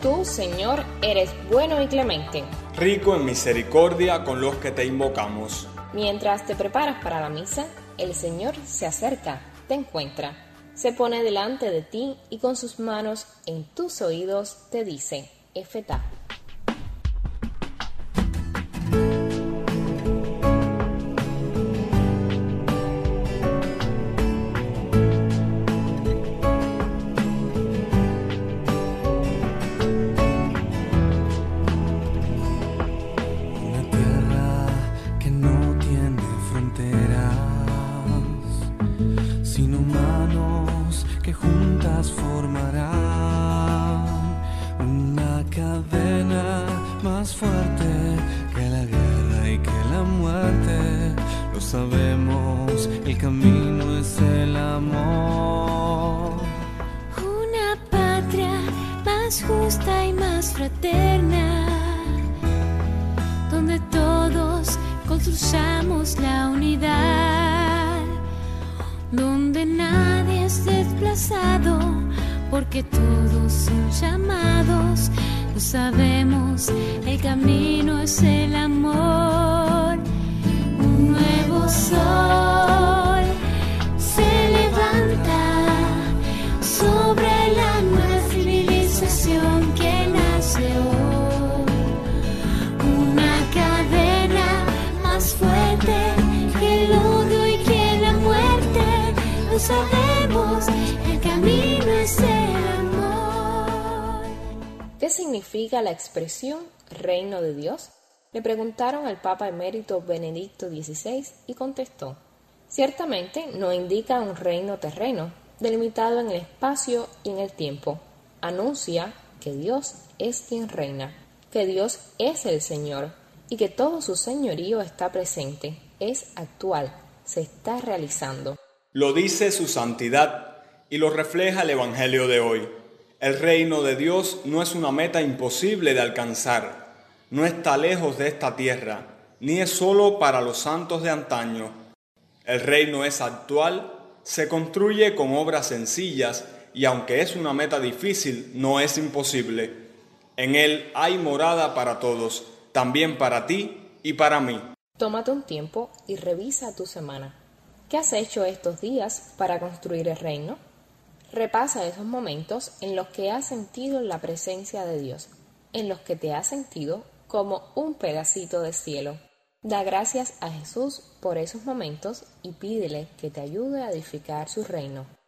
Tú, Señor, eres bueno y clemente. rico en misericordia con los que te invocamos. Mientras te preparas para la misa, el Señor se acerca, te encuentra, se pone delante de ti y con sus manos en tus oídos te dice, Efetá. Fuerte que la guerra y que la muerte. Lo sabemos, el camino es el amor. Una patria más justa y más fraterna, donde todos construyamos la unidad, donde nadie es desplazado, porque todos son llamados. Sabemos, el camino es el amor. Un nuevo sol se levanta sobre la nueva civilización que nace hoy. Una cadena más fuerte que el odio y que la muerte. Lo sabemos, ¿Qué significa la expresión reino de Dios? Le preguntaron al Papa emérito Benedicto XVI y contestó, ciertamente no indica un reino terreno, delimitado en el espacio y en el tiempo. Anuncia que Dios es quien reina, que Dios es el Señor y que todo su señorío está presente, es actual, se está realizando. Lo dice su santidad y lo refleja el Evangelio de hoy. El reino de Dios no es una meta imposible de alcanzar, no está lejos de esta tierra, ni es solo para los santos de antaño. El reino es actual, se construye con obras sencillas y aunque es una meta difícil, no es imposible. En él hay morada para todos, también para ti y para mí. Tómate un tiempo y revisa tu semana. ¿Qué has hecho estos días para construir el reino? Repasa esos momentos en los que has sentido la presencia de Dios, en los que te has sentido como un pedacito de cielo. Da gracias a Jesús por esos momentos y pídele que te ayude a edificar su reino.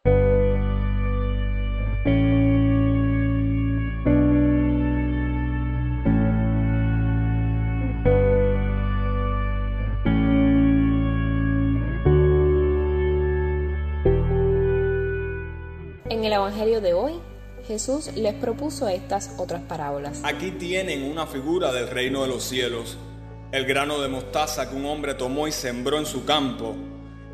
En el Evangelio de hoy, Jesús les propuso estas otras parábolas. Aquí tienen una figura del reino de los cielos. El grano de mostaza que un hombre tomó y sembró en su campo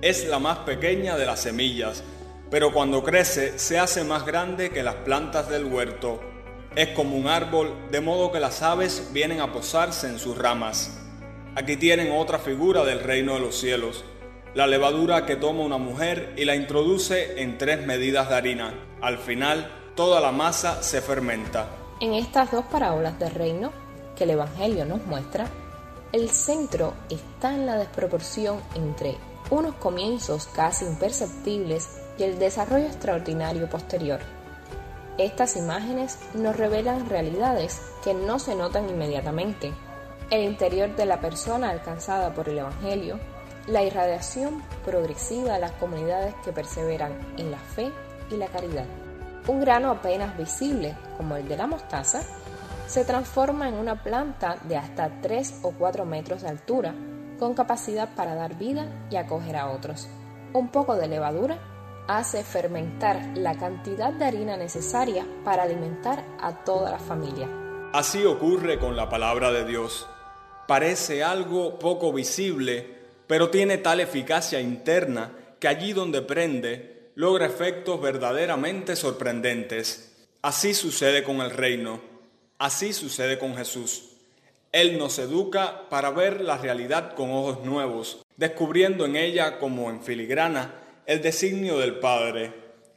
es la más pequeña de las semillas, pero cuando crece se hace más grande que las plantas del huerto. Es como un árbol, de modo que las aves vienen a posarse en sus ramas. Aquí tienen otra figura del reino de los cielos, la levadura que toma una mujer y la introduce en tres medidas de harina. Al final, toda la masa se fermenta. En estas dos parábolas del reino que el Evangelio nos muestra, el centro está en la desproporción entre unos comienzos casi imperceptibles y el desarrollo extraordinario posterior. Estas imágenes nos revelan realidades que no se notan inmediatamente. El interior de la persona alcanzada por el Evangelio, la irradiación progresiva de las comunidades que perseveran en la fe y la caridad. Un grano apenas visible, como el de la mostaza, se transforma en una planta de hasta 3 o 4 metros de altura, con capacidad para dar vida y acoger a otros. Un poco de levadura hace fermentar la cantidad de harina necesaria para alimentar a toda la familia. Así ocurre con la palabra de Dios. Parece algo poco visible, pero tiene tal eficacia interna que allí donde prende, logra efectos verdaderamente sorprendentes. Así sucede con el reino, así sucede con Jesús. Él nos educa para ver la realidad con ojos nuevos, descubriendo en ella como en filigrana el designio del Padre,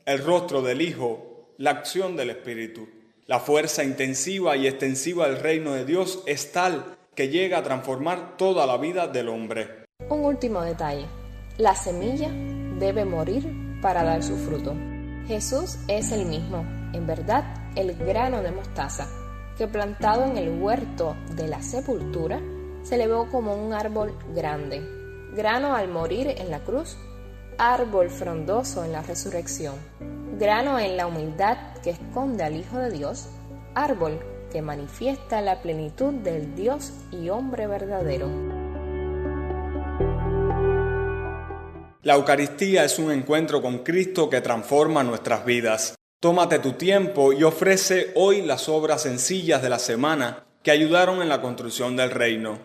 el rostro del Hijo, la acción del Espíritu. La fuerza intensiva y extensiva del reino de Dios es tal que llega a transformar toda la vida del hombre. Un último detalle. La semilla debe morir para dar su fruto. Jesús es el mismo, en verdad, el grano de mostaza, que plantado en el huerto de la sepultura, se elevó como un árbol grande. Grano al morir en la cruz, árbol frondoso en la resurrección. Grano en la humildad que esconde al Hijo de Dios, árbol que manifiesta la plenitud del Dios y hombre verdadero. La Eucaristía es un encuentro con Cristo que transforma nuestras vidas. Tómate tu tiempo y ofrece hoy las obras sencillas de la semana que ayudaron en la construcción del reino.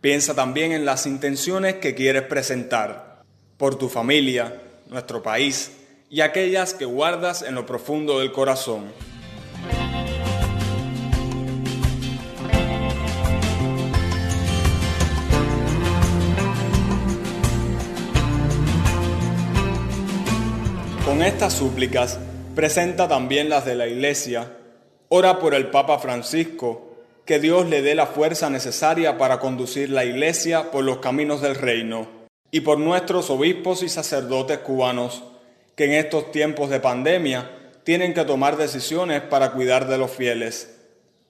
Piensa también en las intenciones que quieres presentar por tu familia, nuestro país y aquellas que guardas en lo profundo del corazón. Con estas súplicas, presenta también las de la Iglesia. Ora por el Papa Francisco, que Dios le dé la fuerza necesaria para conducir la Iglesia por los caminos del reino, y por nuestros obispos y sacerdotes cubanos, que en estos tiempos de pandemia tienen que tomar decisiones para cuidar de los fieles.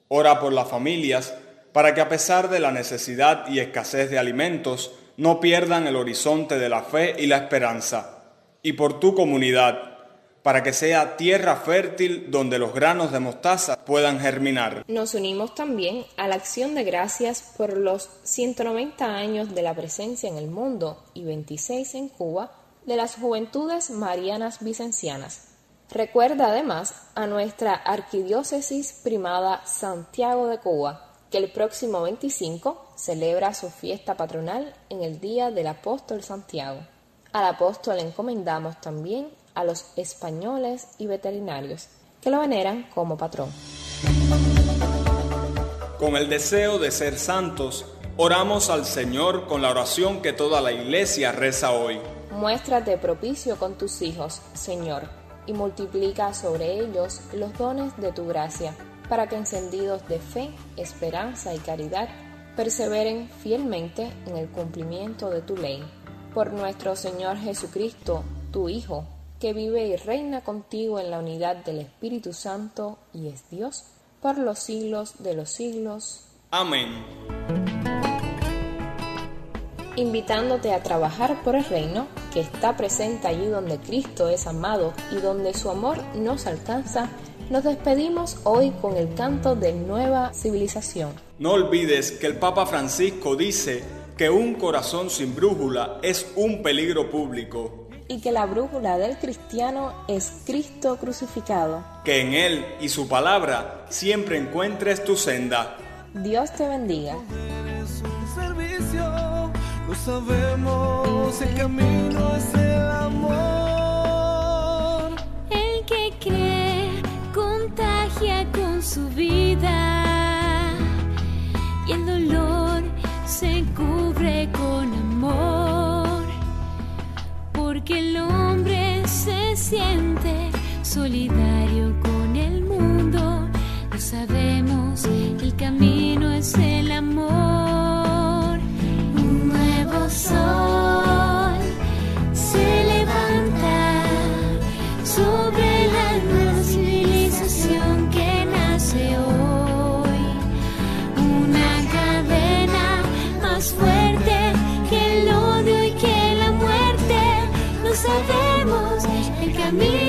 Ora por las familias, para que a pesar de la necesidad y escasez de alimentos, no pierdan el horizonte de la fe y la esperanza y por tu comunidad, para que sea tierra fértil donde los granos de mostaza puedan germinar. Nos unimos también a la acción de gracias por los 190 años de la presencia en el mundo y 26 en Cuba de las Juventudes Marianas Vicencianas. Recuerda además a nuestra Arquidiócesis Primada Santiago de Cuba, que el próximo 25 celebra su fiesta patronal en el Día del Apóstol Santiago. Al apóstol encomendamos también a los españoles y veterinarios, que lo veneran como patrón. Con el deseo de ser santos, oramos al Señor con la oración que toda la iglesia reza hoy. Muéstrate propicio con tus hijos, Señor, y multiplica sobre ellos los dones de tu gracia, para que encendidos de fe, esperanza y caridad, perseveren fielmente en el cumplimiento de tu ley por nuestro Señor Jesucristo, tu Hijo, que vive y reina contigo en la unidad del Espíritu Santo y es Dios por los siglos de los siglos. Amén. Invitándote a trabajar por el reino que está presente allí donde Cristo es amado y donde su amor nos alcanza, nos despedimos hoy con el canto de nueva civilización. No olvides que el Papa Francisco dice que un corazón sin brújula es un peligro público. Y que la brújula del cristiano es Cristo crucificado. Que en Él y su palabra siempre encuentres tu senda. Dios te bendiga. Es un servicio, lo sabemos, el camino es el amor. El que cree contagia con su vida sabemos, el camino es el amor. Un nuevo sol se levanta sobre la nueva civilización que nace hoy. Una cadena más fuerte que el odio y que la muerte. Lo sabemos, el camino